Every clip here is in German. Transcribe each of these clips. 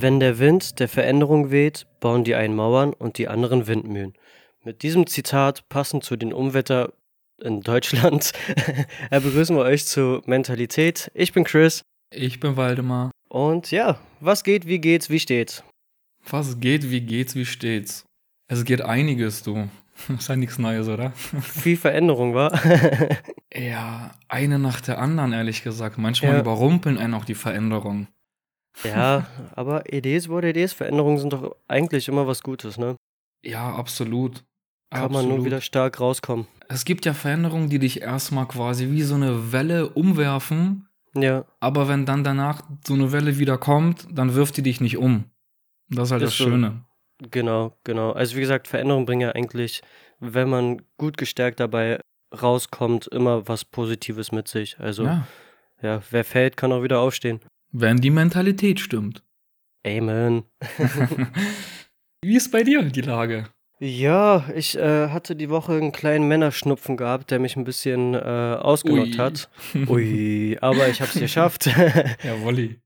Wenn der Wind der Veränderung weht, bauen die einen Mauern und die anderen Windmühlen. Mit diesem Zitat passend zu den Umwetter in Deutschland äh, begrüßen wir euch zu Mentalität. Ich bin Chris. Ich bin Waldemar. Und ja, was geht, wie geht's, wie steht's? Was geht, wie geht's, wie steht's? Es geht einiges, du. Ist ja nichts Neues, oder? Viel Veränderung, war? ja, eine nach der anderen, ehrlich gesagt. Manchmal ja. überrumpeln einen auch die Veränderungen. Ja, aber Idees wurde Idees. Veränderungen sind doch eigentlich immer was Gutes, ne? Ja, absolut. Kann absolut. man nur wieder stark rauskommen. Es gibt ja Veränderungen, die dich erstmal quasi wie so eine Welle umwerfen. Ja. Aber wenn dann danach so eine Welle wieder kommt, dann wirft die dich nicht um. Das ist halt ist das Schöne. So, genau, genau. Also wie gesagt, Veränderungen bringen ja eigentlich, wenn man gut gestärkt dabei rauskommt, immer was Positives mit sich. Also ja, ja wer fällt, kann auch wieder aufstehen. Wenn die Mentalität stimmt. Amen. Wie ist bei dir die Lage? Ja, ich äh, hatte die Woche einen kleinen Männerschnupfen gehabt, der mich ein bisschen äh, ausgenockt Ui. hat. Ui, aber ich habe es geschafft. ja, Wolli.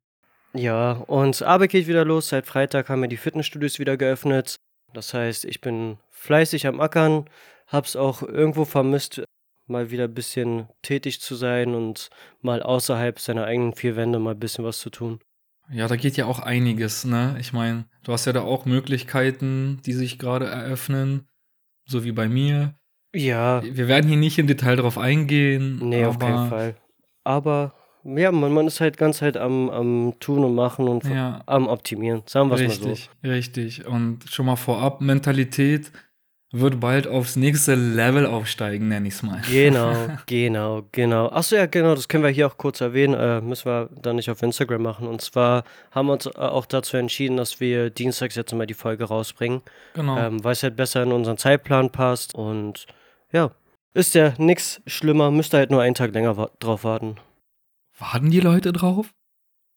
Ja, und Arbeit geht wieder los. Seit Freitag haben wir die Fitnessstudios wieder geöffnet. Das heißt, ich bin fleißig am Ackern, hab's auch irgendwo vermisst, mal wieder ein bisschen tätig zu sein und mal außerhalb seiner eigenen vier Wände mal ein bisschen was zu tun. Ja, da geht ja auch einiges, ne? Ich meine, du hast ja da auch Möglichkeiten, die sich gerade eröffnen, so wie bei mir. Ja. Wir werden hier nicht im Detail drauf eingehen. Nee, auf keinen Fall. Aber ja, man, man ist halt ganz halt am, am Tun und Machen und ja. am Optimieren. Sagen wir es mal so. Richtig, richtig. Und schon mal vorab, Mentalität wird bald aufs nächste Level aufsteigen, nenne ich es mal. Genau, genau, genau. Achso, ja, genau, das können wir hier auch kurz erwähnen. Äh, müssen wir dann nicht auf Instagram machen. Und zwar haben wir uns äh, auch dazu entschieden, dass wir dienstags jetzt immer die Folge rausbringen. Genau. Ähm, weil es halt besser in unseren Zeitplan passt. Und ja, ist ja nichts schlimmer, müsst ihr halt nur einen Tag länger wa drauf warten. Warten die Leute drauf?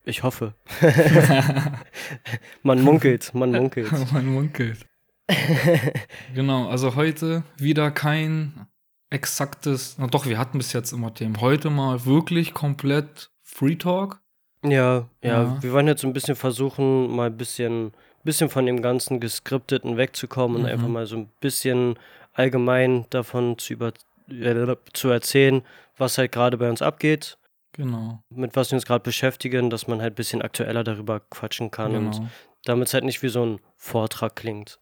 Ich hoffe. man munkelt, man munkelt. man munkelt. genau, also heute wieder kein exaktes, na doch, wir hatten bis jetzt immer Themen. Heute mal wirklich komplett Free Talk. Ja, ja, ja, wir wollen jetzt ein bisschen versuchen, mal ein bisschen, bisschen von dem ganzen Geskripteten wegzukommen mhm. und einfach mal so ein bisschen allgemein davon zu, über, äh, zu erzählen, was halt gerade bei uns abgeht. Genau. Mit was wir uns gerade beschäftigen, dass man halt ein bisschen aktueller darüber quatschen kann genau. und damit es halt nicht wie so ein Vortrag klingt.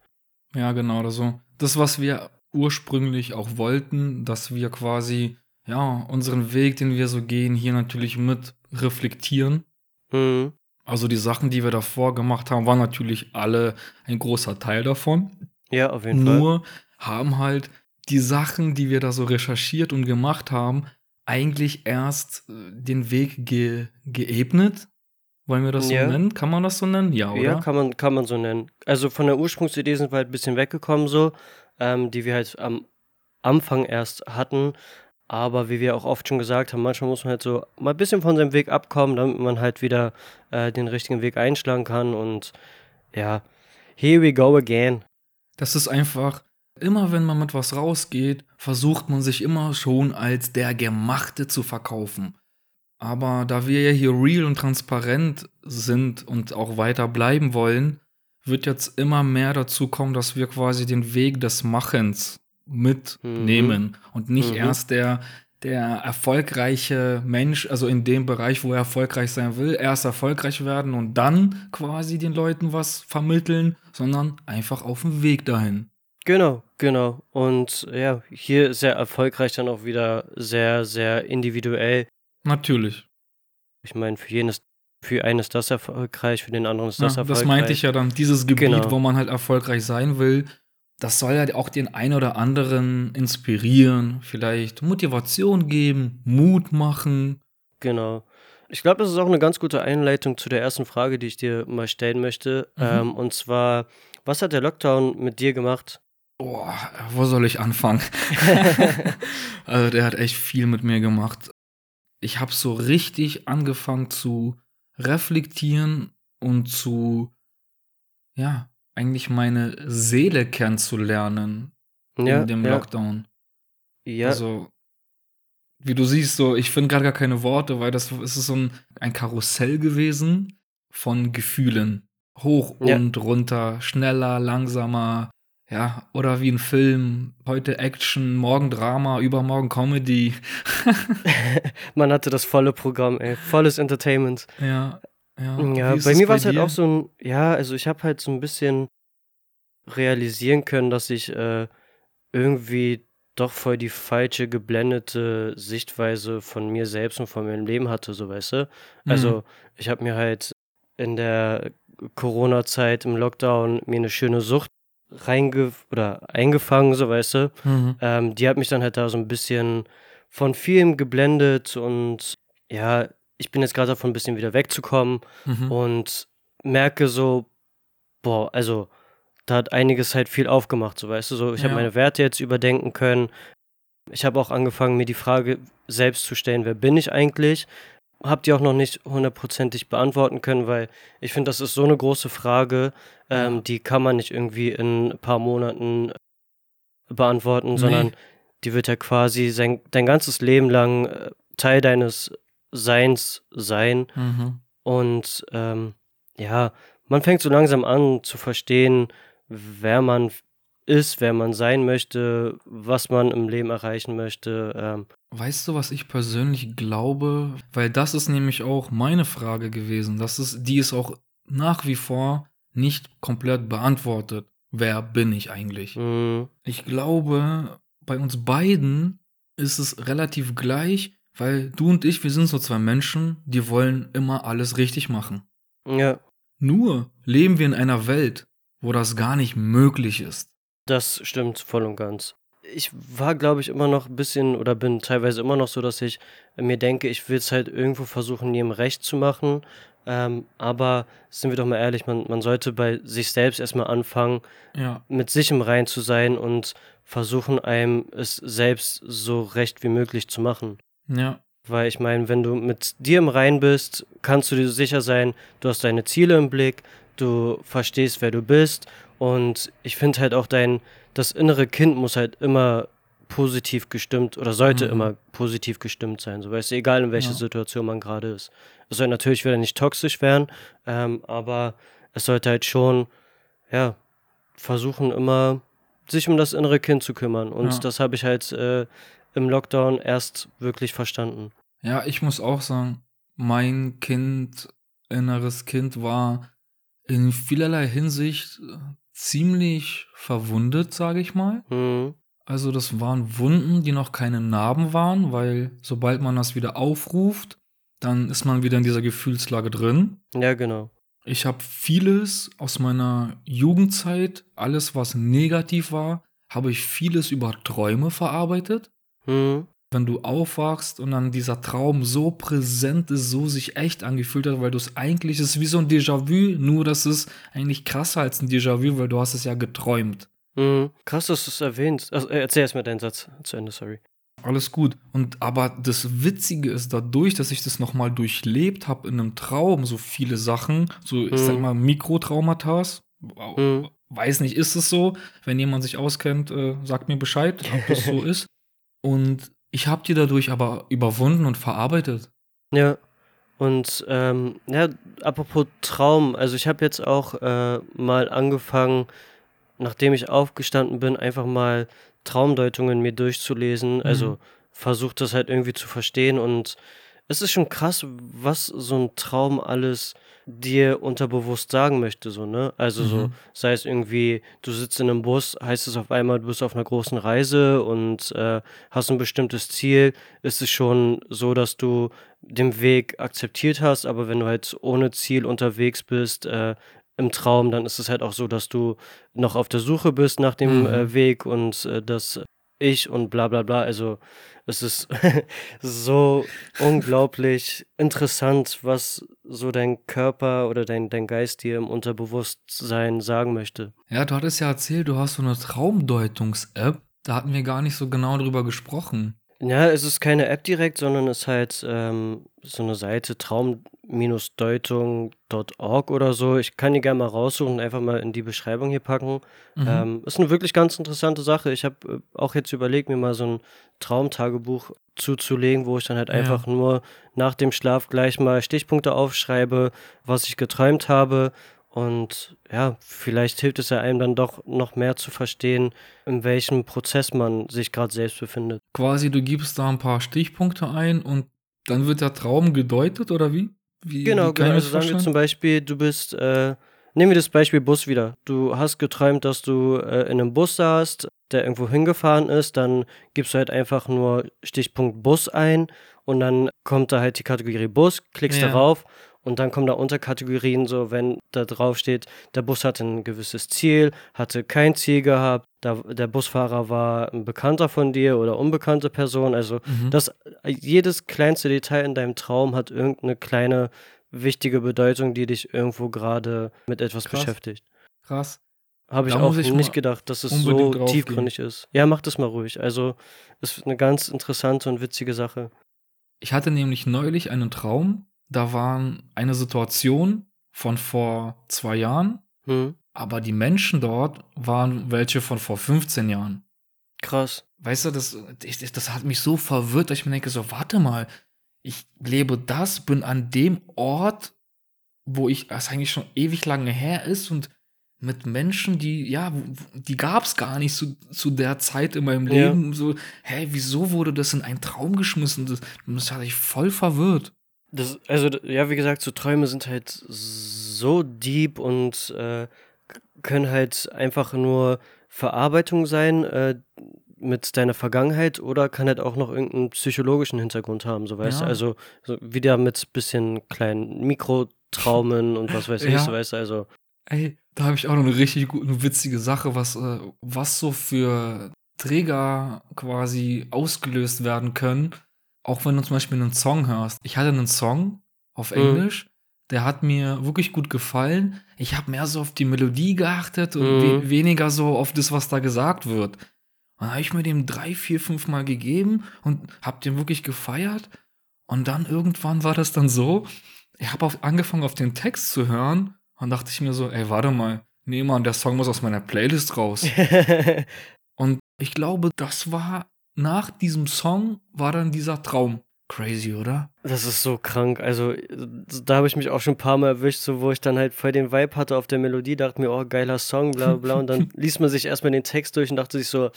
Ja, genau. Also das, was wir ursprünglich auch wollten, dass wir quasi, ja, unseren Weg, den wir so gehen, hier natürlich mit reflektieren. Mhm. Also die Sachen, die wir davor gemacht haben, waren natürlich alle ein großer Teil davon. Ja, auf jeden Nur Fall. Nur haben halt die Sachen, die wir da so recherchiert und gemacht haben, eigentlich erst äh, den Weg ge geebnet wollen wir das so Ja. nennen? Kann man das so nennen? Ja, Ja, oder? kann man, kann man so nennen. Also von der Ursprungsidee sind wir halt ein bisschen weggekommen, so, ähm, die wir halt am Anfang erst hatten. Aber wie wir auch oft schon gesagt haben, manchmal muss man halt so mal ein bisschen von seinem Weg abkommen, damit man halt wieder äh, den richtigen Weg einschlagen kann. Und ja, here we go again. Das ist einfach, immer wenn man mit was rausgeht, versucht man sich immer schon als der Gemachte zu verkaufen. Aber da wir ja hier real und transparent sind und auch weiter bleiben wollen, wird jetzt immer mehr dazu kommen, dass wir quasi den Weg des Machens mitnehmen mhm. und nicht mhm. erst der, der erfolgreiche Mensch, also in dem Bereich, wo er erfolgreich sein will, erst erfolgreich werden und dann quasi den Leuten was vermitteln, sondern einfach auf dem Weg dahin. Genau, genau. Und ja, hier sehr erfolgreich dann auch wieder sehr, sehr individuell. Natürlich. Ich meine, für jenes, für einen ist das erfolgreich, für den anderen ist das ja, erfolgreich. Das meinte ich ja dann, dieses Gebiet, genau. wo man halt erfolgreich sein will, das soll ja auch den einen oder anderen inspirieren, vielleicht Motivation geben, Mut machen. Genau. Ich glaube, das ist auch eine ganz gute Einleitung zu der ersten Frage, die ich dir mal stellen möchte. Mhm. Ähm, und zwar, was hat der Lockdown mit dir gemacht? Boah, wo soll ich anfangen? also der hat echt viel mit mir gemacht ich habe so richtig angefangen zu reflektieren und zu, ja, eigentlich meine Seele kennenzulernen ja, in dem ja. Lockdown. Ja. Also, wie du siehst, so, ich finde gerade gar keine Worte, weil das ist so ein, ein Karussell gewesen von Gefühlen. Hoch Ja. und runter, schneller, langsamer, ja, oder wie ein Film, heute Action, morgen Drama, übermorgen Comedy. Man hatte das volle Programm, ey. Volles Entertainment. Ja, ja. Ja, Wie ist bei mir war es halt auch so ein, ja, also ich habe halt so ein bisschen realisieren können, dass ich äh, irgendwie doch voll die falsche, geblendete Sichtweise von mir selbst und von meinem Leben hatte, so weißt du. Also ich habe mir halt in der Corona-Zeit im Lockdown mir eine schöne Sucht reinge oder eingefangen, so weißt du. Mhm. Ähm, die hat mich dann halt da so ein bisschen von vielem geblendet und ja, ich bin jetzt gerade davon ein bisschen wieder wegzukommen Mhm. und merke so, boah, also da hat einiges halt viel aufgemacht, so weißt du, so ich habe Ja. meine Werte jetzt überdenken können. Ich habe auch angefangen, mir die Frage selbst zu stellen, wer bin ich eigentlich? Hab die auch noch nicht hundertprozentig beantworten können, weil ich finde, das ist so eine große Frage, ähm, Ja. die kann man nicht irgendwie in ein paar Monaten beantworten, sondern Nee. die wird ja quasi sein, dein ganzes Leben lang äh, Teil deines Seins sein. Mhm. Und ähm, ja, man fängt so langsam an zu verstehen, wer man ist, wer man sein möchte, was man im Leben erreichen möchte. Ähm, Weißt du, was ich persönlich glaube? Weil das ist nämlich auch meine Frage gewesen. Das ist, die ist auch nach wie vor nicht komplett beantwortet. Wer bin ich eigentlich? mh, Ich glaube, bei uns beiden ist es relativ gleich, weil du und ich, wir sind so zwei Menschen, die wollen immer alles richtig machen. ja, Nur leben wir in einer Welt, wo das gar nicht möglich ist. Das stimmt voll und ganz. Ich war, glaube ich, immer noch ein bisschen oder bin teilweise immer noch so, dass ich mir denke, ich will es halt irgendwo versuchen, jedem recht zu machen. Ähm, aber sind wir doch mal ehrlich, man, man sollte bei sich selbst erstmal anfangen, Ja, mit sich im Rein zu sein und versuchen, einem es selbst so recht wie möglich zu machen. ja, Weil ich meine, wenn du mit dir im Rein bist, kannst du dir sicher sein, du hast deine Ziele im Blick, du verstehst, wer du bist. Und ich finde halt auch dein, das innere Kind muss halt immer positiv gestimmt oder sollte Mhm. immer positiv gestimmt sein. So weißt du, egal in welcher Ja. Situation man gerade ist. Es soll natürlich wieder nicht toxisch werden, ähm, aber es sollte halt schon, ja, versuchen immer sich um das innere Kind zu kümmern. Und Ja. das habe ich halt äh, im Lockdown erst wirklich verstanden. Ja, ich muss auch sagen, mein Kind, inneres Kind war in vielerlei Hinsicht äh, ziemlich verwundet, sage ich mal. Mhm. Also das waren Wunden, die noch keine Narben waren, weil sobald man das wieder aufruft, dann ist man wieder in dieser Gefühlslage drin. Ja, genau. Ich habe vieles aus meiner Jugendzeit, alles was negativ war, habe ich vieles über Träume verarbeitet. Mhm. Wenn du aufwachst und dann dieser Traum so präsent ist, so sich echt angefühlt hat, weil du es eigentlich es ist wie so ein Déjà-vu, nur das ist eigentlich krasser als ein Déjà-vu, weil du hast es ja geträumt. Mhm. Krass, dass du es erwähnst. Also, äh, erzähl erst mal deinen Satz zu Ende, sorry. Alles gut. Und aber das Witzige ist dadurch, dass ich das nochmal durchlebt habe in einem Traum, so viele Sachen, so ich sag Mhm. mal Mikrotraumata. Mhm. Weiß nicht, ist es so? Wenn jemand sich auskennt, äh, sagt mir Bescheid, ob das so ist. Und ich habe die dadurch aber überwunden und verarbeitet. Ja. Und ähm, ja, apropos Traum, also ich habe jetzt auch äh, mal angefangen, nachdem ich aufgestanden bin, einfach mal Traumdeutungen mir durchzulesen. Also Mhm. versucht das halt irgendwie zu verstehen. Und es ist schon krass, was so ein Traum alles dir unterbewusst sagen möchte, so, ne? Also so, Mhm. sei es irgendwie, du sitzt in einem Bus, heißt es auf einmal, du bist auf einer großen Reise und äh, hast ein bestimmtes Ziel, ist es schon so, dass du den Weg akzeptiert hast, aber wenn du halt ohne Ziel unterwegs bist, äh, im Traum, dann ist es halt auch so, dass du noch auf der Suche bist nach dem Mhm. äh, Weg und äh, das Ich und bla bla bla. Also es ist so unglaublich interessant, was so dein Körper oder dein, dein Geist dir im Unterbewusstsein sagen möchte. Ja, du hattest ja erzählt, du hast so eine Traumdeutungs-App. Da hatten wir gar nicht so genau drüber gesprochen. Ja, es ist keine App direkt, sondern es ist halt ähm, so eine Seite traum-deutung.org oder so. Ich kann die gerne mal raussuchen und einfach mal in die Beschreibung hier packen. Mhm. Ähm, ist eine wirklich ganz interessante Sache. Ich habe äh, auch jetzt überlegt, mir mal so ein Traumtagebuch zuzulegen, wo ich dann halt Ja. einfach nur nach dem Schlaf gleich mal Stichpunkte aufschreibe, was ich geträumt habe. Und ja, vielleicht hilft es ja einem dann doch noch mehr zu verstehen, in welchem Prozess man sich gerade selbst befindet. Quasi, du gibst da ein paar Stichpunkte ein und dann wird der Traum gedeutet oder wie? wie Genau, wie genau. ich Also sagen wir zum Beispiel, du bist, äh, nehmen wir das Beispiel Bus wieder. Du hast geträumt, dass du äh, in einem Bus saßt, der irgendwo hingefahren ist, dann gibst du halt einfach nur Stichpunkt Bus ein und dann kommt da halt die Kategorie Bus, klickst Ja. darauf und dann kommen da Unterkategorien, so wenn da drauf steht, der Bus hatte ein gewisses Ziel, hatte kein Ziel gehabt, da, der Busfahrer war ein Bekannter von dir oder unbekannte Person, also Mhm. das, jedes kleinste Detail in deinem Traum hat irgendeine kleine wichtige Bedeutung, die dich irgendwo gerade mit etwas Krass. beschäftigt. Krass. Habe ich Da auch ich nicht gedacht, dass es so tiefgründig ist. Ja, mach das mal ruhig. Also, ist eine ganz interessante und witzige Sache. Ich hatte nämlich neulich einen Traum, da war eine Situation von vor zwei Jahren, Hm, aber die Menschen dort waren welche von vor 15 Jahren. krass. Weißt du, das, ich, das hat mich so verwirrt, dass ich mir denke, so, warte mal, ich lebe das, bin an dem Ort, wo ich, das eigentlich schon ewig lange her ist und mit Menschen, die, ja, die gab es gar nicht zu, zu der Zeit in meinem Ja. Leben. So, hä, wieso wurde das in einen Traum geschmissen? Das, das hat mich voll verwirrt. Das, also, ja, wie gesagt, so Träume sind halt so deep und äh, können halt einfach nur Verarbeitung sein äh, mit deiner Vergangenheit oder kann halt auch noch irgendeinen psychologischen Hintergrund haben, so weißt du. Ja. Also so wieder mit bisschen kleinen Mikrotraumen und was weiß ich, Ja. so weißt du. Also, Ey, da habe ich auch noch eine richtig gute, eine witzige Sache, was, äh, was so für Trigger quasi ausgelöst werden können, auch wenn du zum Beispiel einen Song hörst. Ich hatte einen Song auf Mhm. Englisch, der hat mir wirklich gut gefallen. Ich habe mehr so auf die Melodie geachtet und Mhm. we weniger so auf das, was da gesagt wird. Und dann habe ich mir dem drei, vier, fünf Mal gegeben und habe den wirklich gefeiert. Und dann irgendwann war das dann so, ich habe angefangen auf den Text zu hören und dachte ich mir so, ey, warte mal, nee, Mann, der Song muss aus meiner Playlist raus. und ich glaube, das war, nach diesem Song war dann dieser Traum. Crazy, oder? Das ist so krank. Also, da habe ich mich auch schon ein paar Mal erwischt, so wo ich dann halt voll den Vibe hatte auf der Melodie, dachte mir, oh, geiler Song, bla bla bla. Und dann liest man sich erstmal den Text durch und dachte sich so,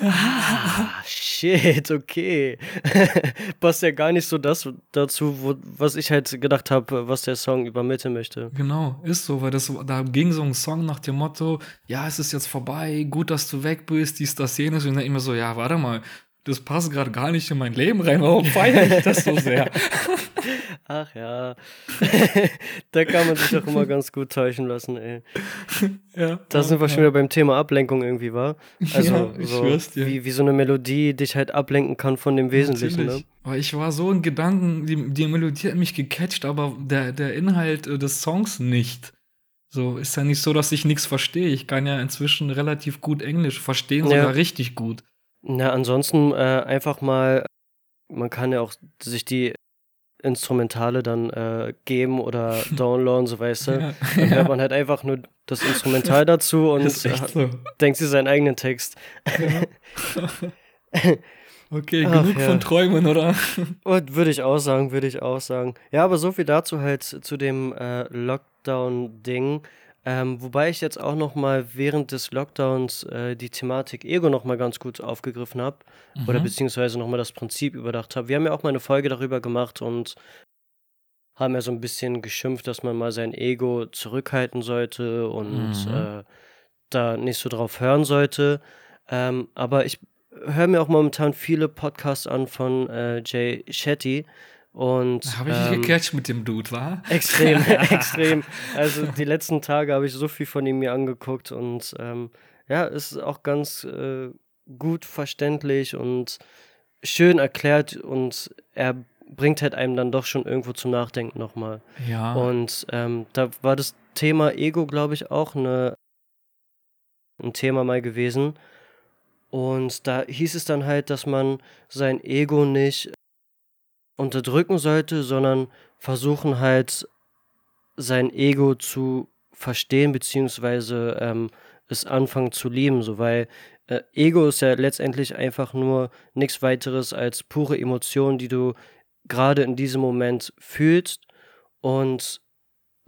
ah, shit, okay. Passt ja gar nicht so das dazu, wo, was ich halt gedacht habe, was der Song übermitteln möchte. Genau, ist so, weil das, da ging so ein Song nach dem Motto, ja, es ist jetzt vorbei, gut, dass du weg bist, dies, das, jenes. Und dann immer so, ja, warte mal, das passt gerade gar nicht in mein Leben rein, warum feiere ich das so sehr? Ach ja. da kann man sich auch immer ganz gut täuschen lassen, ey. ja, Da sind wir schon wieder beim Thema Ablenkung irgendwie, war. Also, Ja, ich so, schwör's dir. Wie, wie so eine Melodie dich halt ablenken kann von dem Wesentlichen, ne? Aber ich war so in Gedanken, die, die Melodie hat mich gecatcht, aber der, der Inhalt äh, des Songs nicht. So, ist ja nicht so, dass ich nichts verstehe. Ich kann ja inzwischen relativ gut Englisch verstehen, Ja. sogar richtig gut. Na, ansonsten äh, einfach mal, man kann ja auch sich die Instrumentale dann äh, geben oder downloaden, so weißt du. Ja. Dann hört man halt einfach nur das Instrumental dazu und so. denkt sich seinen eigenen Text. Okay, Ach, genug ja. von Träumen, oder? Und würde ich auch sagen, würde ich auch sagen. Ja, aber so viel dazu halt zu dem äh, Lockdown-Ding. Ähm, wobei ich jetzt auch noch mal während des Lockdowns äh, die Thematik Ego noch mal ganz gut aufgegriffen habe oder Mhm. beziehungsweise noch mal das Prinzip überdacht habe. Wir haben ja auch mal eine Folge darüber gemacht und haben ja so ein bisschen geschimpft, dass man mal sein Ego zurückhalten sollte und Mhm. äh, da nicht so drauf hören sollte. Ähm, aber ich höre mir auch momentan viele Podcasts an von äh, Jay Shetty und Habe ich ähm, gecatcht mit dem Dude, wa? Extrem, extrem. Also die letzten Tage habe ich so viel von ihm mir angeguckt und ähm, ja, es ist auch ganz äh, gut verständlich und schön erklärt und er bringt halt einem dann doch schon irgendwo zum Nachdenken nochmal. Ja. Und ähm, da war das Thema Ego, glaube ich, auch eine, ein Thema mal gewesen. Und da hieß es dann halt, dass man sein Ego nicht unterdrücken sollte, sondern versuchen halt sein Ego zu verstehen, beziehungsweise ähm, es anfangen zu lieben, so weil äh, Ego ist ja letztendlich einfach nur nichts weiteres als pure Emotion, die du gerade in diesem Moment fühlst. Und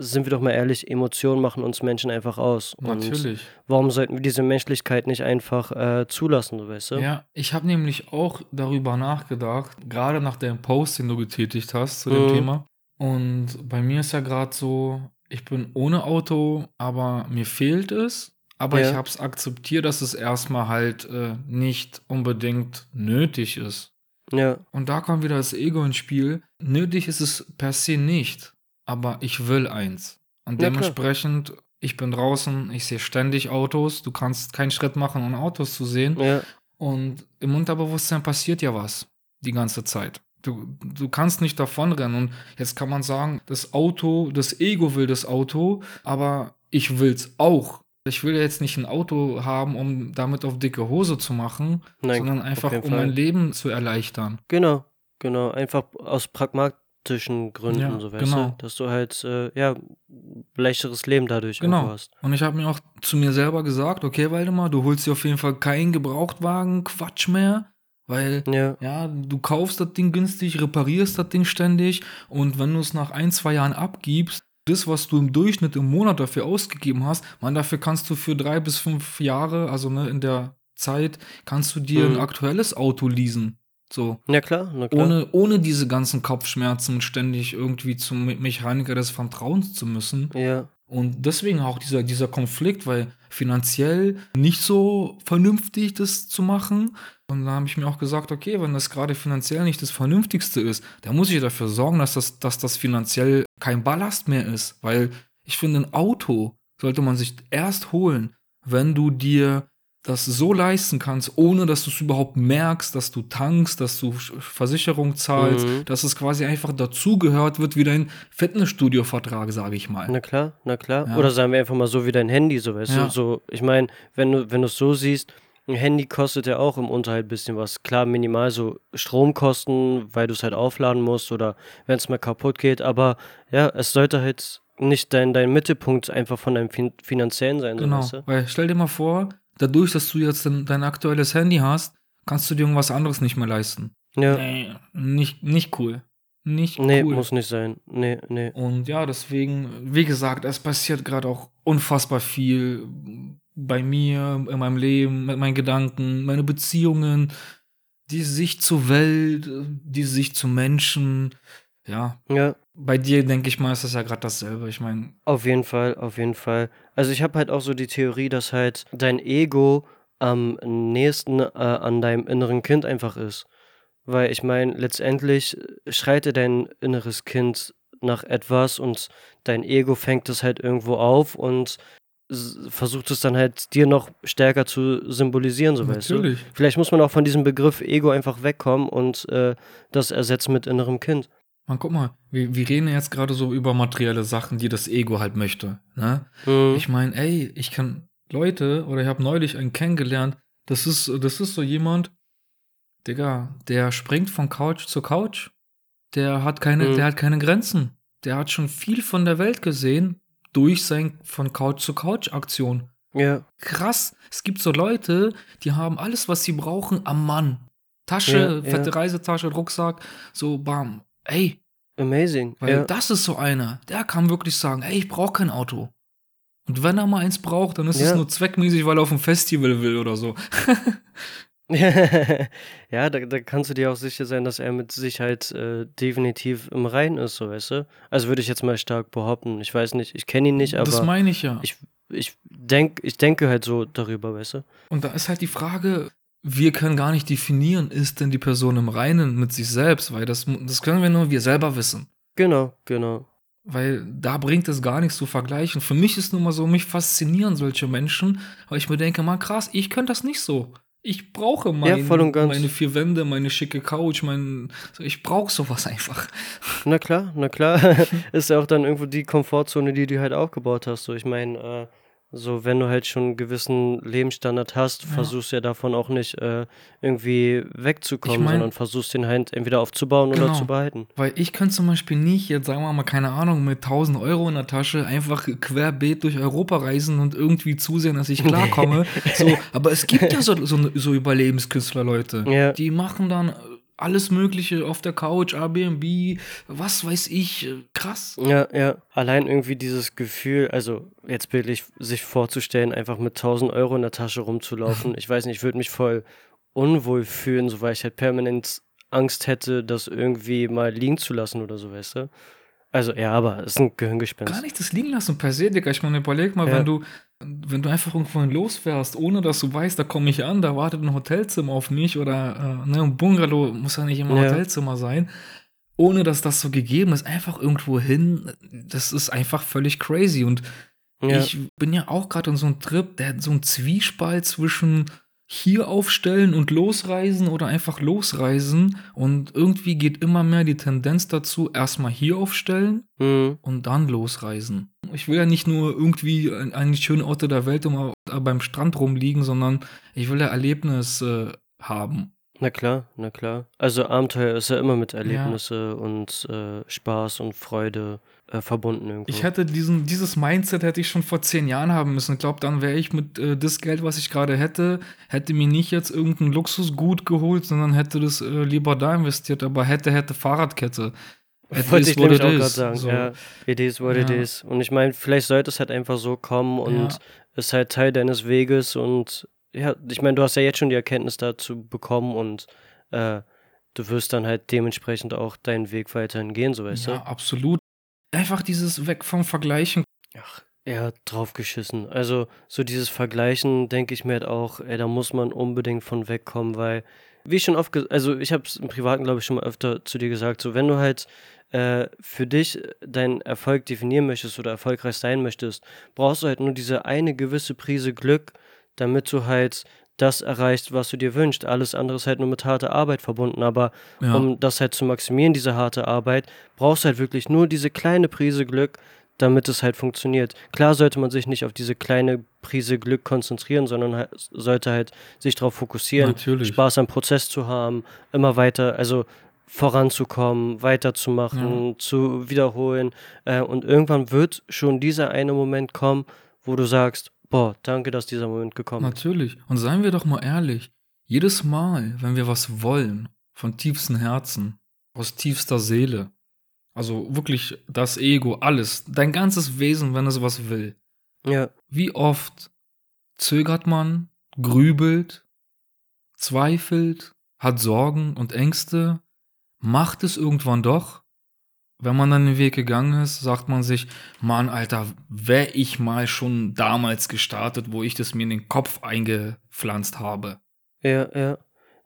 sind wir doch mal ehrlich, Emotionen machen uns Menschen einfach aus. Und Natürlich. warum sollten wir diese Menschlichkeit nicht einfach äh, zulassen, so weißt du? Ja, ich habe nämlich auch darüber nachgedacht, gerade nach dem Post, den du getätigt hast zu dem Mhm. Thema. Und bei mir ist ja gerade so, ich bin ohne Auto, aber mir fehlt es. Aber Ja. ich habe es akzeptiert, dass es erstmal halt äh, nicht unbedingt nötig ist. Ja, Und da kommt wieder das Ego ins Spiel. Nötig ist es per se nicht, aber ich will eins. Und Ja, klar. dementsprechend, ich bin draußen, ich sehe ständig Autos. Du kannst keinen Schritt machen, ohne Autos zu sehen. ja, Und im Unterbewusstsein passiert ja was die ganze Zeit. Du, du kannst nicht davonrennen. Und jetzt kann man sagen, das Auto, das Ego will das Auto, aber ich will's auch. Ich will jetzt nicht ein Auto haben, um damit auf dicke Hose zu machen, Nein, sondern einfach, um mein Leben zu erleichtern. Genau, genau. Einfach aus pragmatischen Gründen, Ja, so weißt genau. du, dass du halt, äh, ja, leichteres Leben dadurch Genau. hast. Und ich habe mir auch zu mir selber gesagt, okay, Waldemar, du holst dir auf jeden Fall keinen Gebrauchtwagen, Quatsch mehr, weil Ja, Ja, du kaufst das Ding günstig, reparierst das Ding ständig und wenn du es nach ein, zwei Jahren abgibst, das, was du im Durchschnitt im Monat dafür ausgegeben hast, man, dafür kannst du für drei bis fünf Jahre, also ne, in der Zeit, kannst du dir Mhm. ein aktuelles Auto leasen. So. ja klar, na klar. Ohne, ohne diese ganzen Kopfschmerzen ständig irgendwie zum Me- Mechaniker des Vertrauens zu müssen. Ja, Und deswegen auch dieser, dieser Konflikt, weil finanziell nicht so vernünftig das zu machen. Und da habe ich mir auch gesagt, okay, wenn das gerade finanziell nicht das Vernünftigste ist, dann muss ich dafür sorgen, dass das, dass das finanziell kein Ballast mehr ist. Weil ich finde, ein Auto sollte man sich erst holen, wenn du dir das so leisten kannst, ohne dass du es überhaupt merkst, dass du tankst, dass du Versicherung zahlst, Mhm. dass es quasi einfach dazugehört wird wie dein Fitnessstudio-Vertrag, sage ich mal. na klar, na klar. Ja. Oder sagen wir einfach mal so wie dein Handy, so weißt Ja. du, so, ich meine, wenn du, wenn du es so siehst, ein Handy kostet ja auch im Unterhalt ein bisschen was. Klar, minimal so Stromkosten, weil du es halt aufladen musst oder wenn es mal kaputt geht, aber ja, es sollte halt nicht dein, dein Mittelpunkt einfach von deinem fin finanziellen sein, so Genau, weißt du? weil stell dir mal vor, dadurch, dass du jetzt dein, dein aktuelles Handy hast, kannst du dir irgendwas anderes nicht mehr leisten. Ja, Nee, nicht, nicht cool. Nicht nee, cool. muss nicht sein. Nee, nee. Und ja, deswegen, wie gesagt, es passiert gerade auch unfassbar viel bei mir, in meinem Leben, mit meinen Gedanken, meine Beziehungen, die Sicht zur Welt, die Sicht zu Menschen. Ja, Ja, bei dir, denke ich mal, ist das ja gerade dasselbe. Ich meine, Auf jeden Fall, auf jeden Fall. Also ich habe halt auch so die Theorie, dass halt dein Ego am nächsten äh, an deinem inneren Kind einfach ist. Weil ich meine, letztendlich schreite dein inneres Kind nach etwas und dein Ego fängt es halt irgendwo auf und versucht es dann halt dir noch stärker zu symbolisieren, so weißt du. natürlich. Vielleicht muss man auch von diesem Begriff Ego einfach wegkommen und äh, das ersetzen mit innerem Kind. Man, guck mal, wir, wir reden jetzt gerade so über materielle Sachen, die das Ego halt möchte. Ne? Mhm. Ich meine, ey, ich kann Leute, oder ich habe neulich einen kennengelernt, das ist, das ist so jemand, Digga, der springt von Couch zu Couch. Der hat keine, Mhm. der hat keine Grenzen. Der hat schon viel von der Welt gesehen durch sein von Couch zu Couch Aktion. Ja, Krass. Es gibt so Leute, die haben alles, was sie brauchen, am Mann. Tasche, Ja, fette ja. Reisetasche, Rucksack, so bam. Ey, amazing. weil ja. das ist so einer, der kann wirklich sagen, ey, ich brauche kein Auto. Und wenn er mal eins braucht, dann ist es Ja. nur zweckmäßig, weil er auf ein Festival will oder so. ja, da, da kannst du dir auch sicher sein, dass er mit sich halt äh, definitiv im Rein ist, so weißt du. Also würde ich jetzt mal stark behaupten. Ich weiß nicht, ich kenne ihn nicht, das aber meine ich ja. ich, ich, denk, ich denke halt so darüber, weißt du. Und da ist halt die Frage, wir können gar nicht definieren, ist denn die Person im Reinen mit sich selbst, weil das, das können wir nur wir selber wissen. Genau, genau. Weil da bringt es gar nichts zu vergleichen. Für mich ist nun mal so, mich faszinieren solche Menschen, weil ich mir denke, man krass, ich könnte das nicht so. Ich brauche mein, ganz. meine vier Wände, meine schicke Couch, mein, ich brauche sowas einfach. Na klar, na klar. ist ja auch dann irgendwo die Komfortzone, die du halt aufgebaut hast. So, ich meine, äh, so wenn du halt schon einen gewissen Lebensstandard hast, Ja. versuchst ja davon auch nicht äh, irgendwie wegzukommen, Ich mein- sondern versuchst den halt entweder aufzubauen oder Genau. zu behalten. Weil ich könnte zum Beispiel nicht, jetzt sagen wir mal, keine Ahnung, mit 1000 Euro in der Tasche einfach querbeet durch Europa reisen und irgendwie zusehen, dass ich klarkomme. so, aber es gibt ja so, so, so Überlebenskünstler, Leute. Ja. Die machen dann alles Mögliche auf der Couch, Airbnb, was weiß ich, äh, krass. Ja, ja. Allein irgendwie dieses Gefühl, also jetzt bildlich sich vorzustellen, einfach mit 1000 Euro in der Tasche rumzulaufen. ich weiß nicht, ich würde mich voll unwohl fühlen, so weil ich halt permanent Angst hätte, das irgendwie mal liegen zu lassen oder so, weißt du? Also, ja, aber es ist ein Gehirngespinst. Gar nicht das liegen lassen per se, Digga. Ich meine, überleg mal, Ja. wenn du, wenn du einfach irgendwohin losfährst, ohne dass du weißt, da komme ich an, da wartet ein Hotelzimmer auf mich oder äh, ne, ein Bungalow muss ja nicht immer ein Ja. Hotelzimmer sein, ohne dass das so gegeben ist, einfach irgendwo hin, das ist einfach völlig crazy. Und Ja, ich bin ja auch gerade in so einem Trip, der hat so einen Zwiespalt zwischen hier aufstellen und losreisen oder einfach losreisen. Und irgendwie geht immer mehr die Tendenz dazu, erstmal hier aufstellen mhm. und dann losreisen. Ich will ja nicht nur irgendwie an an schöne Orte der Welt immer beim Strand rumliegen, sondern ich will ja Erlebnis äh, haben. na klar, na klar. Also Abenteuer ist ja immer mit Erlebnisse und äh, Spaß und Freude äh, verbunden irgendwo. Ich hätte diesen, dieses Mindset hätte ich schon vor zehn Jahren haben müssen. Ich glaube, dann wäre ich mit äh, das Geld, was ich gerade hätte, hätte mir nicht jetzt irgendein Luxusgut geholt, sondern hätte das äh, lieber da investiert. Aber hätte, hätte Fahrradkette. It Wollte ich what nämlich it auch is. gerade sagen. So. Ja, it is what it Ja. is. Und ich meine, vielleicht sollte es halt einfach so kommen und Ja. ist halt Teil deines Weges und ja, ich meine, du hast ja jetzt schon die Erkenntnis dazu bekommen und äh, du wirst dann halt dementsprechend auch deinen Weg weiterhin gehen, so weißt Ja, absolut. Einfach dieses Weg vom Vergleichen. Ach, eher draufgeschissen. Also so dieses Vergleichen, denke ich mir halt auch, ey, da muss man unbedingt von wegkommen, weil, wie ich schon oft, also ich habe es im Privaten, glaube ich, schon mal öfter zu dir gesagt, so wenn du halt äh, für dich deinen Erfolg definieren möchtest oder erfolgreich sein möchtest, brauchst du halt nur diese eine gewisse Prise Glück, damit du halt das erreichst, was du dir wünschst. Alles andere ist halt nur mit harter Arbeit verbunden, aber Ja. um das halt zu maximieren, diese harte Arbeit, brauchst du halt wirklich nur diese kleine Prise Glück, damit es halt funktioniert. Klar sollte man sich nicht auf diese kleine Prise Glück konzentrieren, sondern halt, sollte halt sich darauf fokussieren, Natürlich. Spaß am Prozess zu haben, immer weiter, also voranzukommen, weiterzumachen, zu wiederholen. Äh, und irgendwann wird schon dieser eine Moment kommen, wo du sagst, boah, danke, dass dieser Moment gekommen ist. Natürlich. Und seien wir doch mal ehrlich, jedes Mal, wenn wir was wollen, von tiefstem Herzen, aus tiefster Seele, also wirklich das Ego, alles, dein ganzes Wesen, wenn es was will, Ja, wie oft zögert man, grübelt, zweifelt, hat Sorgen und Ängste, macht es irgendwann doch. Wenn man dann den Weg gegangen ist, sagt man sich, Mann, Alter, wäre ich mal schon damals gestartet, wo ich das mir in den Kopf eingepflanzt habe. ja, ja.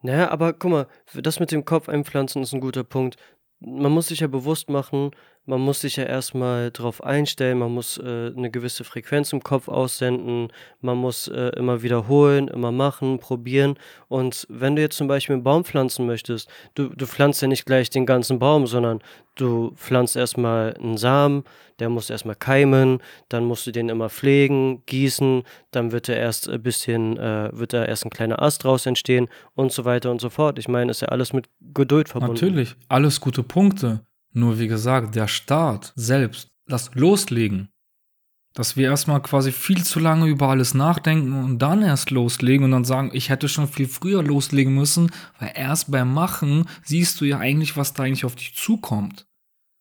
Naja, aber guck mal, das mit dem Kopf einpflanzen ist ein guter Punkt. Man muss sich ja bewusst machen, man muss sich ja erstmal drauf einstellen, man muss äh, eine gewisse Frequenz im Kopf aussenden, man muss äh, immer wiederholen, immer machen, probieren. Und wenn du jetzt zum Beispiel einen Baum pflanzen möchtest, du, du pflanzt ja nicht gleich den ganzen Baum, sondern du pflanzt erstmal einen Samen, der muss erstmal keimen, dann musst du den immer pflegen, gießen, dann wird er erst ein bisschen, äh, wird da erst ein kleiner Ast draus entstehen und so weiter und so fort. Ich meine, ist ja alles mit Geduld verbunden. Natürlich, alles gute Punkte. Nur wie gesagt, der Start selbst, das Loslegen, dass wir erstmal quasi viel zu lange über alles nachdenken und dann erst loslegen und dann sagen, ich hätte schon viel früher loslegen müssen, weil erst beim Machen siehst du ja eigentlich, was da eigentlich auf dich zukommt.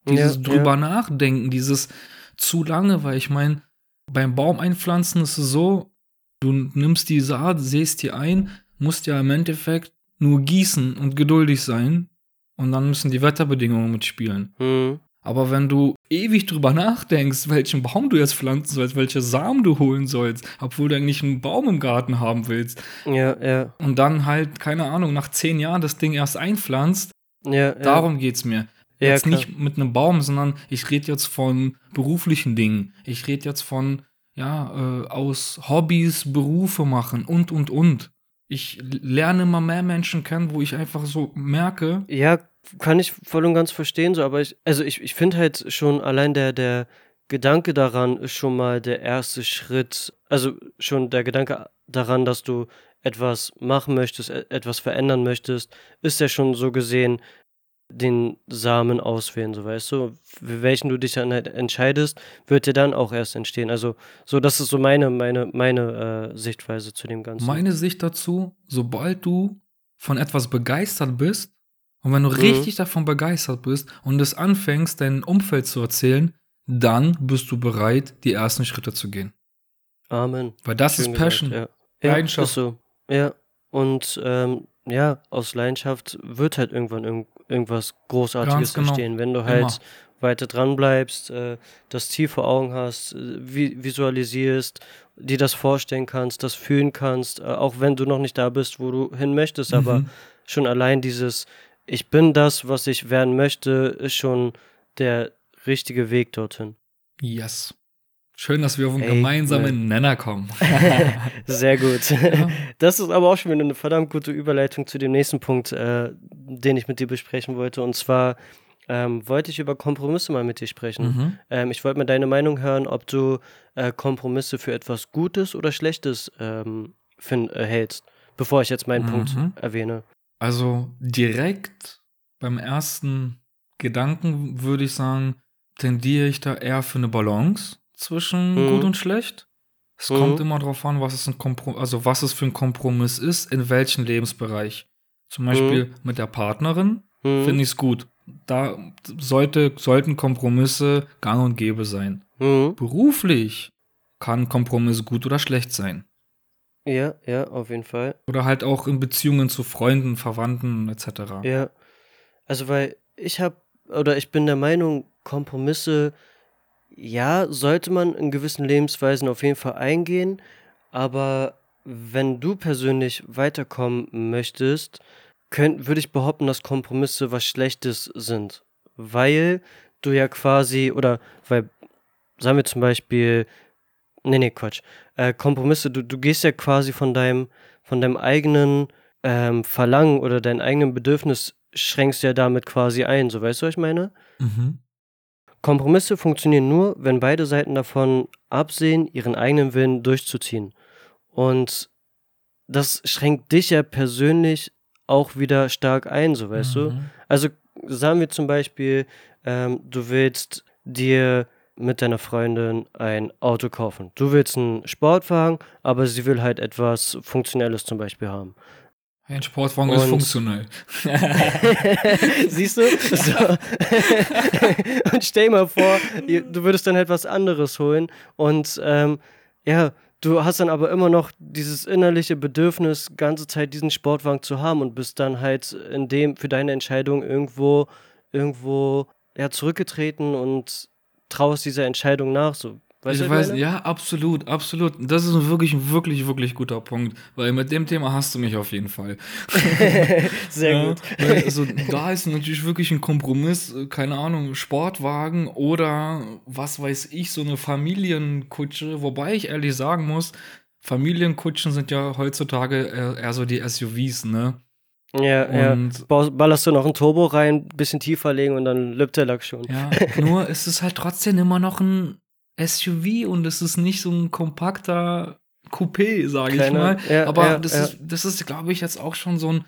Dieses Ja, drüber ja. nachdenken, dieses zu lange, weil ich meine, beim Baum einpflanzen ist es so, du nimmst die Saat, säst die ein, musst ja im Endeffekt nur gießen und geduldig sein und dann müssen die Wetterbedingungen mitspielen. Hm. Aber wenn du ewig drüber nachdenkst, welchen Baum du jetzt pflanzen sollst, welche Samen du holen sollst, obwohl du eigentlich einen Baum im Garten haben willst, Ja, ja, und dann halt, keine Ahnung, nach zehn Jahren das Ding erst einpflanzt, ja, ja. darum geht's mir. Ja, Jetzt klar. nicht mit einem Baum, sondern ich rede jetzt von beruflichen Dingen. Ich rede jetzt von, ja, äh, aus Hobbys Berufe machen und, und, und. Ich lerne immer mehr Menschen kennen, wo ich einfach so merke, Ja, kann ich voll und ganz verstehen, so, aber ich, also ich, ich finde halt schon allein der, der Gedanke daran ist schon mal der erste Schritt, also schon der Gedanke daran, dass du etwas machen möchtest, e- etwas verändern möchtest, ist ja schon so gesehen den Samen auswählen, so weißt du, für welchen du dich dann halt entscheidest, wird dir dann auch erst entstehen. Also so, das ist so meine, meine, meine äh, Sichtweise zu dem Ganzen. meine Sicht dazu, sobald du von etwas begeistert bist Und wenn du Mhm. richtig davon begeistert bist und es anfängst, dein Umfeld zu erzählen, dann bist du bereit, die ersten Schritte zu gehen. Amen. Weil das Schön ist gesagt, Passion. ja. Ja, Leidenschaft. ist so. Ja. Und ähm, ja, aus Leidenschaft wird halt irgendwann irgend, irgendwas Großartiges genau. entstehen. Wenn du Immer. halt weiter dran bleibst, äh, das Ziel vor Augen hast, äh, vi visualisierst, dir das vorstellen kannst, das fühlen kannst, äh, auch wenn du noch nicht da bist, wo du hin möchtest, aber Mhm. schon allein dieses, ich bin das, was ich werden möchte, ist schon der richtige Weg dorthin. Yes. Schön, dass wir auf einen Ey, gemeinsamen Nenner kommen. Sehr gut. Ja. Das ist aber auch schon wieder eine verdammt gute Überleitung zu dem nächsten Punkt, äh, den ich mit dir besprechen wollte. Und zwar ähm, wollte ich über Kompromisse mal mit dir sprechen. Mhm. Ähm, ich wollte mal deine Meinung hören, ob du äh, Kompromisse für etwas Gutes oder Schlechtes ähm, find, äh, hältst, bevor ich jetzt meinen Mhm. Punkt erwähne. Also direkt beim ersten Gedanken würde ich sagen, tendiere ich da eher für eine Balance zwischen Mhm. gut und schlecht. Es Mhm. kommt immer darauf an, was es, ein Komprom also was es für ein Kompromiss ist, in welchem Lebensbereich. Zum Beispiel mit der Partnerin Mhm. finde ich es gut. Da sollte, sollten Kompromisse gang und gäbe sein. Mhm. Beruflich kann Kompromiss gut oder schlecht sein. Ja, ja, auf jeden Fall. Oder halt auch in Beziehungen zu Freunden, Verwandten etc. Ja, also weil ich habe oder ich bin der Meinung, Kompromisse, ja, sollte man in gewissen Lebensweisen auf jeden Fall eingehen, aber wenn du persönlich weiterkommen möchtest, könnt, würde ich behaupten, dass Kompromisse was Schlechtes sind, weil du ja quasi, oder weil, sagen wir zum Beispiel, nee, nee, Quatsch, äh, Kompromisse, du, du gehst ja quasi von deinem, von deinem eigenen ähm, Verlangen oder deinem eigenen Bedürfnis schränkst ja damit quasi ein, so weißt du, was ich meine? Mhm. Kompromisse funktionieren nur, wenn beide Seiten davon absehen, ihren eigenen Willen durchzuziehen. Und das schränkt dich ja persönlich auch wieder stark ein, so weißt du? Mhm. Also sagen wir zum Beispiel, ähm, du willst dir mit deiner Freundin ein Auto kaufen. Du willst einen Sportwagen, aber sie will halt etwas Funktionelles zum Beispiel haben. Ein Sportwagen ist funktionell. Siehst du? So. und stell mal vor, du würdest dann halt was anderes holen und ähm, ja, du hast dann aber immer noch dieses innerliche Bedürfnis, ganze Zeit diesen Sportwagen zu haben und bist dann halt in dem für deine Entscheidung irgendwo irgendwo ja zurückgetreten und traust dieser Entscheidung nach. So, weißt ich weiß, meine? ja, absolut, absolut. Das ist ein wirklich, ein wirklich, wirklich guter Punkt, weil mit dem Thema hast du mich auf jeden Fall. Sehr Ja, gut. weil, Also da ist natürlich wirklich ein Kompromiss, äh, keine Ahnung, Sportwagen oder was weiß ich, so eine Familienkutsche, wobei ich ehrlich sagen muss, Familienkutschen sind ja heutzutage eher, eher so die SUVs, ne? Ja, ja. Und Bau- Ballerst du noch ein Turbo rein, bisschen tiefer legen und dann lübt der Lack schon. Ja, nur es ist halt trotzdem immer noch ein SUV und es ist nicht so ein kompakter Coupé, sage ich mal. ja, Aber ja, das, ja. ist, das ist, glaube ich, jetzt auch schon so ein,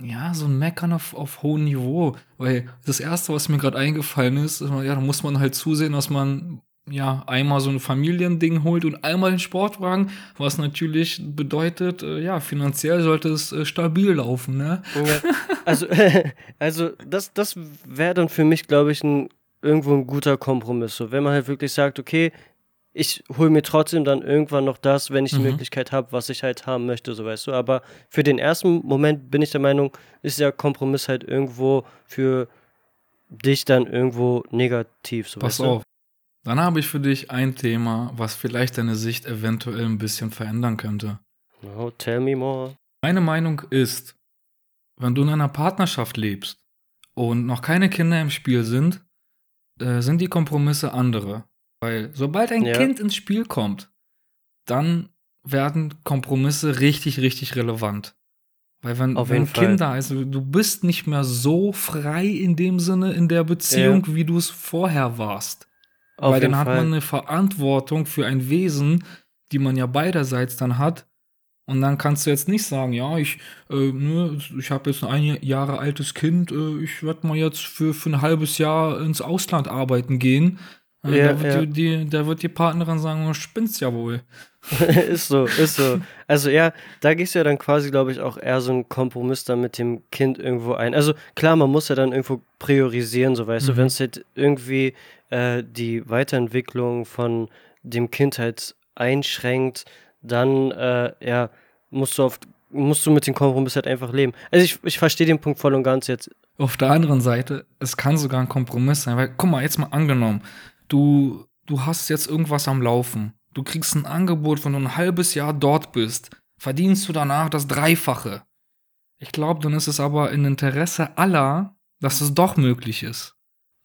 ja, so ein Meckern auf, auf hohem Niveau. Weil das Erste, was mir gerade eingefallen ist, ist, ja, da muss man halt zusehen, dass man ja einmal so ein Familiending holt und einmal den Sportwagen, was natürlich bedeutet, äh, ja, finanziell sollte es äh, stabil laufen, ne? Also, also das, das wäre dann für mich, glaube ich, ein, irgendwo ein guter Kompromiss. So, wenn man halt wirklich sagt, okay, ich hole mir trotzdem dann irgendwann noch das, wenn ich die Mhm. Möglichkeit habe, was ich halt haben möchte, so weißt du. Aber für den ersten Moment bin ich der Meinung, ist der Kompromiss halt irgendwo für dich dann irgendwo negativ, so Pass weißt auf. Dann habe ich für dich ein Thema, was vielleicht deine Sicht eventuell ein bisschen verändern könnte. du. No, tell me more. Meine Meinung ist, wenn du in einer Partnerschaft lebst und noch keine Kinder im Spiel sind, äh, sind die Kompromisse andere. Weil sobald ein Ja. Kind ins Spiel kommt, dann werden Kompromisse richtig, richtig relevant. Weil wenn, Auf wenn da ist, du bist nicht mehr so frei in dem Sinne in der Beziehung, wie du es vorher warst. Auf Weil dann hat Fall. man eine Verantwortung für ein Wesen, die man ja beiderseits dann hat. Und dann kannst du jetzt nicht sagen, ja, ich, äh, ne, ich habe jetzt ein Jahre altes Kind, äh, ich werde mal jetzt für, für ein halbes Jahr ins Ausland arbeiten gehen. Äh, Ja, da, wird ja. die, die, da wird die Partnerin sagen, du spinnst ja wohl. ist so, ist so. Also ja, da gehst du ja dann quasi, glaube ich, auch eher so einen Kompromiss dann mit dem Kind irgendwo ein. Also klar, man muss ja dann irgendwo priorisieren, so weißt mhm. du, wenn es halt irgendwie äh, die Weiterentwicklung von dem Kind halt einschränkt, dann äh, ja, musst du oft musst du mit dem Kompromiss halt einfach leben. Also ich, ich verstehe den Punkt voll und ganz jetzt. Auf der anderen Seite, es kann sogar ein Kompromiss sein, weil guck mal, jetzt mal angenommen, du, du hast jetzt irgendwas am Laufen Du kriegst ein Angebot, wenn du ein halbes Jahr dort bist, verdienst du danach das Dreifache. Ich glaube, dann ist es aber in Interesse aller, dass es doch möglich ist.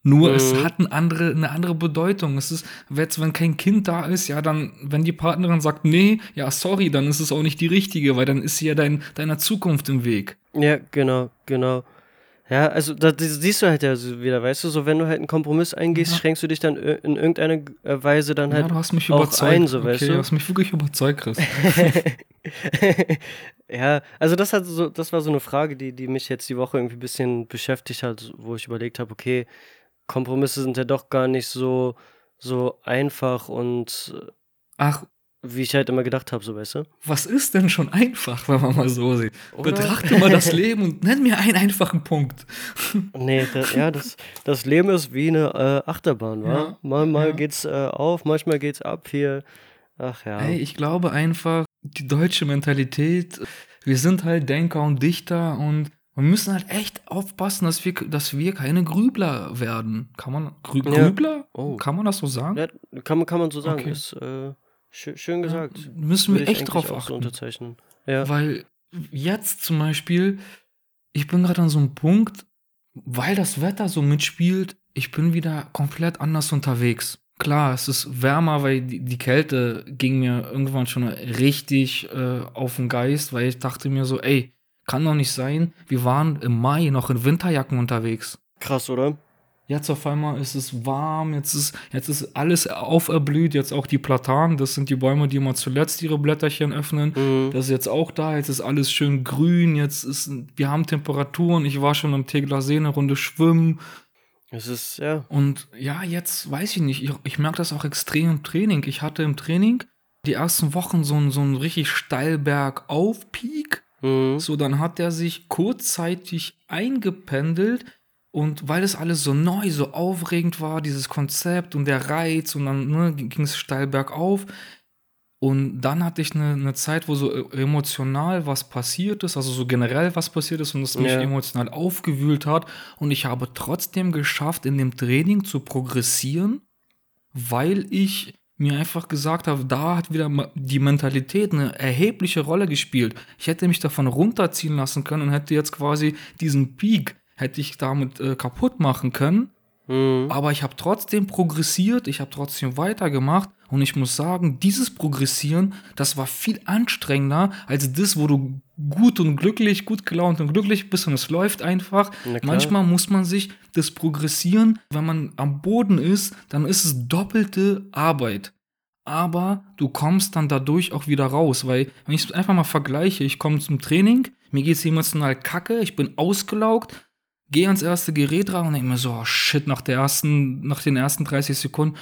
Nur mhm. es hat eine andere, eine andere Bedeutung. Es ist, jetzt, wenn kein Kind da ist, ja, dann, wenn die Partnerin sagt, nee, ja, sorry, dann ist es auch nicht die richtige, weil dann ist sie ja dein, deiner Zukunft im Weg. Ja, genau, genau. Ja, also da siehst du halt ja wieder, weißt du, so wenn du halt einen Kompromiss eingehst, ja. schränkst du dich dann in irgendeiner Weise dann halt ja, du hast mich auch überzeugt. ein, so okay, weißt du. du hast mich wirklich überzeugt, Chris. ja, also das hat so, das war so eine Frage, die, die mich jetzt die Woche irgendwie ein bisschen beschäftigt hat, wo ich überlegt habe, okay, Kompromisse sind ja doch gar nicht so, so einfach und Ach, wie ich halt immer gedacht habe, so weißt du. Was ist denn schon einfach, wenn man mal so sieht? Oder? Betrachte mal das Leben und nenn mir einen einfachen Punkt. Nee, das, ja, das, das Leben ist wie eine äh, Achterbahn, wa? Ja, mal mal ja. geht's äh, auf, manchmal geht's ab hier. Ach ja. Hey, ich glaube einfach, die deutsche Mentalität, wir sind halt Denker und Dichter und wir müssen halt echt aufpassen, dass wir, dass wir keine Grübler werden. Kann man Grü ja. Grübler? Oh. Kann man das so sagen? Ja, kann, kann man so sagen. Okay. Ist, äh, Schön, schön gesagt. Ja, müssen wir echt drauf achten. So unterzeichnen. Ja. Weil jetzt zum Beispiel, ich bin gerade an so einem Punkt, weil das Wetter so mitspielt, ich bin wieder komplett anders unterwegs. Klar, es ist wärmer, weil die, die Kälte ging mir irgendwann schon richtig äh, auf den Geist, weil ich dachte mir so, ey, kann doch nicht sein, wir waren im Mai noch in Winterjacken unterwegs. Krass, oder? Jetzt auf einmal ist es warm, jetzt ist, jetzt ist alles auferblüht, jetzt auch die Platanen, das sind die Bäume, die immer zuletzt ihre Blätterchen öffnen. Mhm. Das ist jetzt auch da, jetzt ist alles schön grün, jetzt ist, wir haben Temperaturen, ich war schon am Tegler See eine Runde schwimmen. Es ist, ja. Und ja, jetzt weiß ich nicht, ich, ich merke das auch extrem im Training. Ich hatte im Training die ersten Wochen so, so einen richtig steilberg auf Peak. Mhm. So, dann hat er sich kurzzeitig eingependelt und weil es alles so neu, so aufregend war, dieses Konzept und der Reiz und dann ne, ging es steil bergauf. Und dann hatte ich eine, eine, Zeit, wo so äh, emotional was passiert ist, also so generell was passiert ist und das mich ja. emotional aufgewühlt hat. Und ich habe trotzdem geschafft, in dem Training zu progressieren, weil ich mir einfach gesagt habe, da hat wieder die Mentalität eine erhebliche Rolle gespielt. Ich hätte mich davon runterziehen lassen können und hätte jetzt quasi diesen Peak hätte ich damit äh, kaputt machen können. Mhm. Aber ich habe trotzdem progressiert, ich habe trotzdem weitergemacht und ich muss sagen, dieses Progressieren, das war viel anstrengender als das, wo du gut und glücklich, gut gelaunt und glücklich bist und es läuft einfach. Manchmal muss man sich das Progressieren, wenn man am Boden ist, dann ist es doppelte Arbeit. Aber du kommst dann dadurch auch wieder raus, weil wenn ich es einfach mal vergleiche, ich komme zum Training, mir geht es emotional kacke, ich bin ausgelaugt, gehe ans erste Gerät ran und denke mir so, oh shit, nach, der ersten, nach den ersten 30 Sekunden,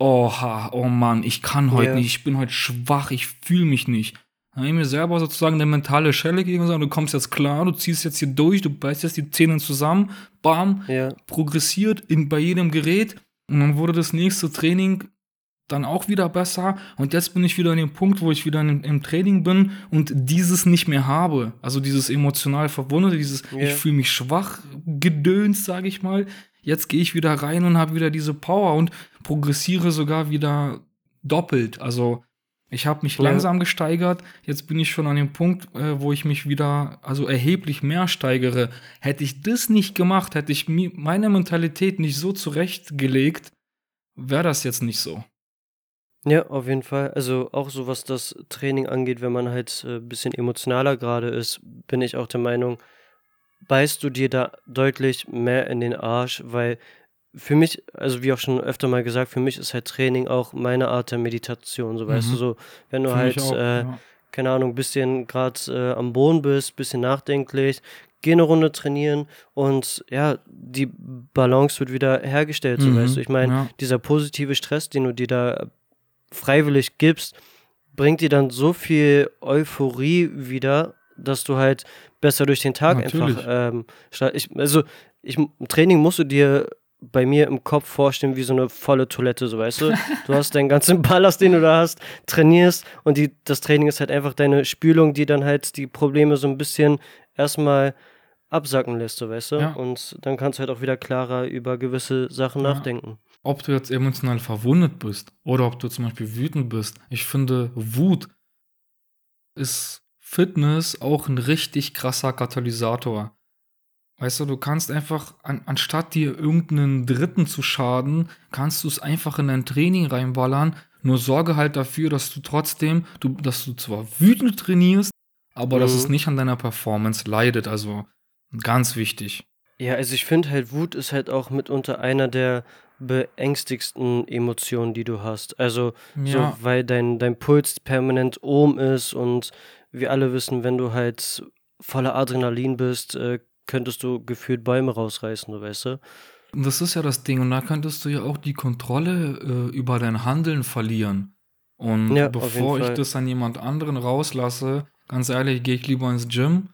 oha, oh Mann, ich kann heute yeah. nicht, ich bin heute schwach, ich fühle mich nicht. Dann habe ich mir selber sozusagen eine mentale Schelle gegeben und gesagt, du kommst jetzt klar, du ziehst jetzt hier durch, du beißt jetzt die Zähne zusammen, bam, yeah. progressiert in, bei jedem Gerät. Und dann wurde das nächste Training dann auch wieder besser. Und jetzt bin ich wieder an dem Punkt, wo ich wieder im, im Training bin und dieses nicht mehr habe. Also dieses emotional Verwundete, dieses yeah. ich fühle mich schwach, gedöns, sage ich mal. Jetzt gehe ich wieder rein und habe wieder diese Power und progressiere sogar wieder doppelt. Also ich habe mich langsam gesteigert. Jetzt bin ich schon an dem Punkt, äh, wo ich mich wieder also erheblich mehr steigere. Hätte ich das nicht gemacht, hätte ich meine Mentalität nicht so zurechtgelegt, wäre das jetzt nicht so. Ja, auf jeden Fall. Also auch so was das Training angeht, wenn man halt ein äh, bisschen emotionaler gerade ist, bin ich auch der Meinung, beißt du dir da deutlich mehr in den Arsch, weil für mich, also wie auch schon öfter mal gesagt, für mich ist halt Training auch meine Art der Meditation, so weißt du, mhm. so, wenn du Für halt, auch, äh, ja. keine Ahnung, bisschen gerade äh, am Boden bist, bisschen nachdenklich, geh eine Runde trainieren und ja, die Balance wird wieder hergestellt, so weißt du. Mhm. Ich meine, ja. dieser positive Stress, den du dir da freiwillig gibst, bringt dir dann so viel Euphorie wieder, dass du halt besser durch den Tag Natürlich. einfach ähm, ich, also ich, Training musst du dir bei mir im Kopf vorstellen wie so eine volle Toilette, so weißt du. Du hast deinen ganzen Ballast, den du da hast, trainierst und die, das Training ist halt einfach deine Spülung, die dann halt die Probleme so ein bisschen erstmal absacken lässt, so weißt du. Ja. Und dann kannst du halt auch wieder klarer über gewisse Sachen Ja. nachdenken. ob du jetzt emotional verwundet bist oder ob du zum Beispiel wütend bist. Ich finde, Wut ist Fitness auch ein richtig krasser Katalysator. Weißt du, du kannst einfach, an, anstatt dir irgendeinen Dritten zu schaden, kannst du es einfach in dein Training reinballern. Nur sorge halt dafür, dass du trotzdem, du, dass du zwar wütend trainierst, aber dass Mhm. es nicht an deiner Performance leidet. Also ganz wichtig. Ja, also ich finde halt, Wut ist halt auch mitunter einer der beängstigsten Emotionen, die du hast. Also, Ja, so, weil dein, dein Puls permanent oben ist und wir alle wissen, wenn du halt voller Adrenalin bist, äh, könntest du gefühlt Bäume rausreißen, du weißt du? Und das ist ja das Ding. Und da könntest du ja auch die Kontrolle äh, über dein Handeln verlieren. Und Ja, bevor ich Fall. das an jemand anderen rauslasse, ganz ehrlich, gehe ich lieber ins Gym,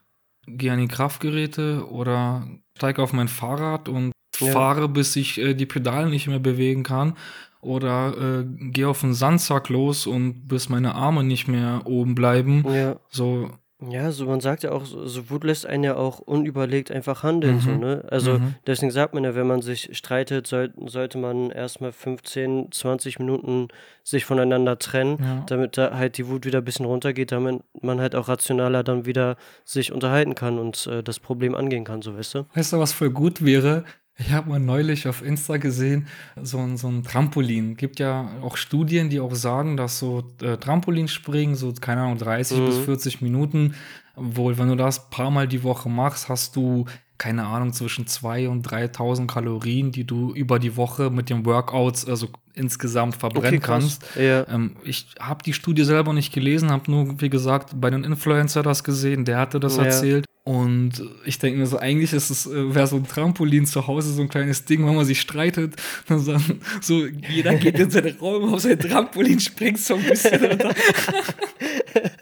gehe an die Kraftgeräte oder steige auf mein Fahrrad und Ja. fahre, bis ich äh, die Pedale nicht mehr bewegen kann. Oder äh, gehe auf den Sandsack los und bis meine Arme nicht mehr oben bleiben. Ja. So, Ja, so man sagt ja auch, so, so Wut lässt einen ja auch unüberlegt einfach handeln, so, Mhm. ne? Also Mhm. deswegen sagt man ja, wenn man sich streitet, soll, sollte man erstmal 15, 20 Minuten sich voneinander trennen, ja. damit da halt die Wut wieder ein bisschen runtergeht, damit man halt auch rationaler dann wieder sich unterhalten kann und äh, das Problem angehen kann, so weißt du? Weißt du, was voll gut wäre? Ich habe mal neulich auf Insta gesehen, so ein, so ein Trampolin. Gibt ja auch Studien, die auch sagen, dass so äh, Trampolinspringen, so, keine Ahnung, 30 Mhm. bis 40 Minuten, wohl, wenn du das ein paar Mal die Woche machst, hast du, keine Ahnung, zwischen 2.000 und 3.000 Kalorien, die du über die Woche mit den Workouts also insgesamt verbrennen krass. kannst. Ja. Ähm, ich habe die Studie selber nicht gelesen, habe nur, wie gesagt, bei einem Influencer das gesehen, der hatte das Ja. erzählt. Und ich denke mir so, eigentlich ist es, äh, wäre so ein Trampolin zu Hause so ein kleines Ding, wenn man sich streitet. Dann sagen, so, jeder geht in seinen Raum auf sein Trampolin, springt so ein bisschen runter.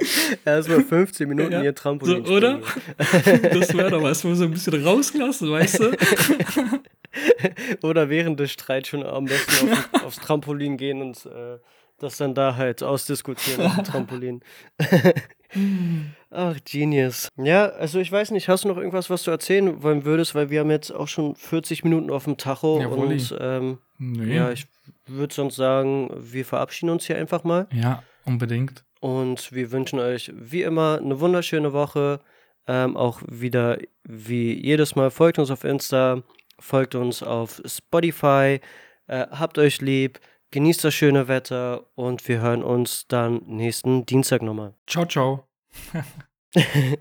Erstmal 15 Minuten Ja. hier So, Trampolin. oder? springen. Das wäre doch was, wo wir so ein bisschen rauslassen, weißt du? Oder während des Streits schon am besten auf, aufs Trampolin gehen und äh, das dann da halt ausdiskutieren auf dem Trampolin. Ach, Genius. Ja, also ich weiß nicht, hast du noch irgendwas, was du erzählen wollen würdest, weil wir haben jetzt auch schon 40 Minuten auf dem Tacho Jawohl. und ähm, Nee. ja, ich würde sonst sagen, wir verabschieden uns hier einfach mal ja, unbedingt. Und wir wünschen euch wie immer eine wunderschöne Woche. Ähm, auch wieder wie jedes Mal folgt uns auf Insta, folgt uns auf Spotify, äh, habt euch lieb, genießt das schöne Wetter und wir hören uns dann nächsten Dienstag nochmal. Ciao, ciao.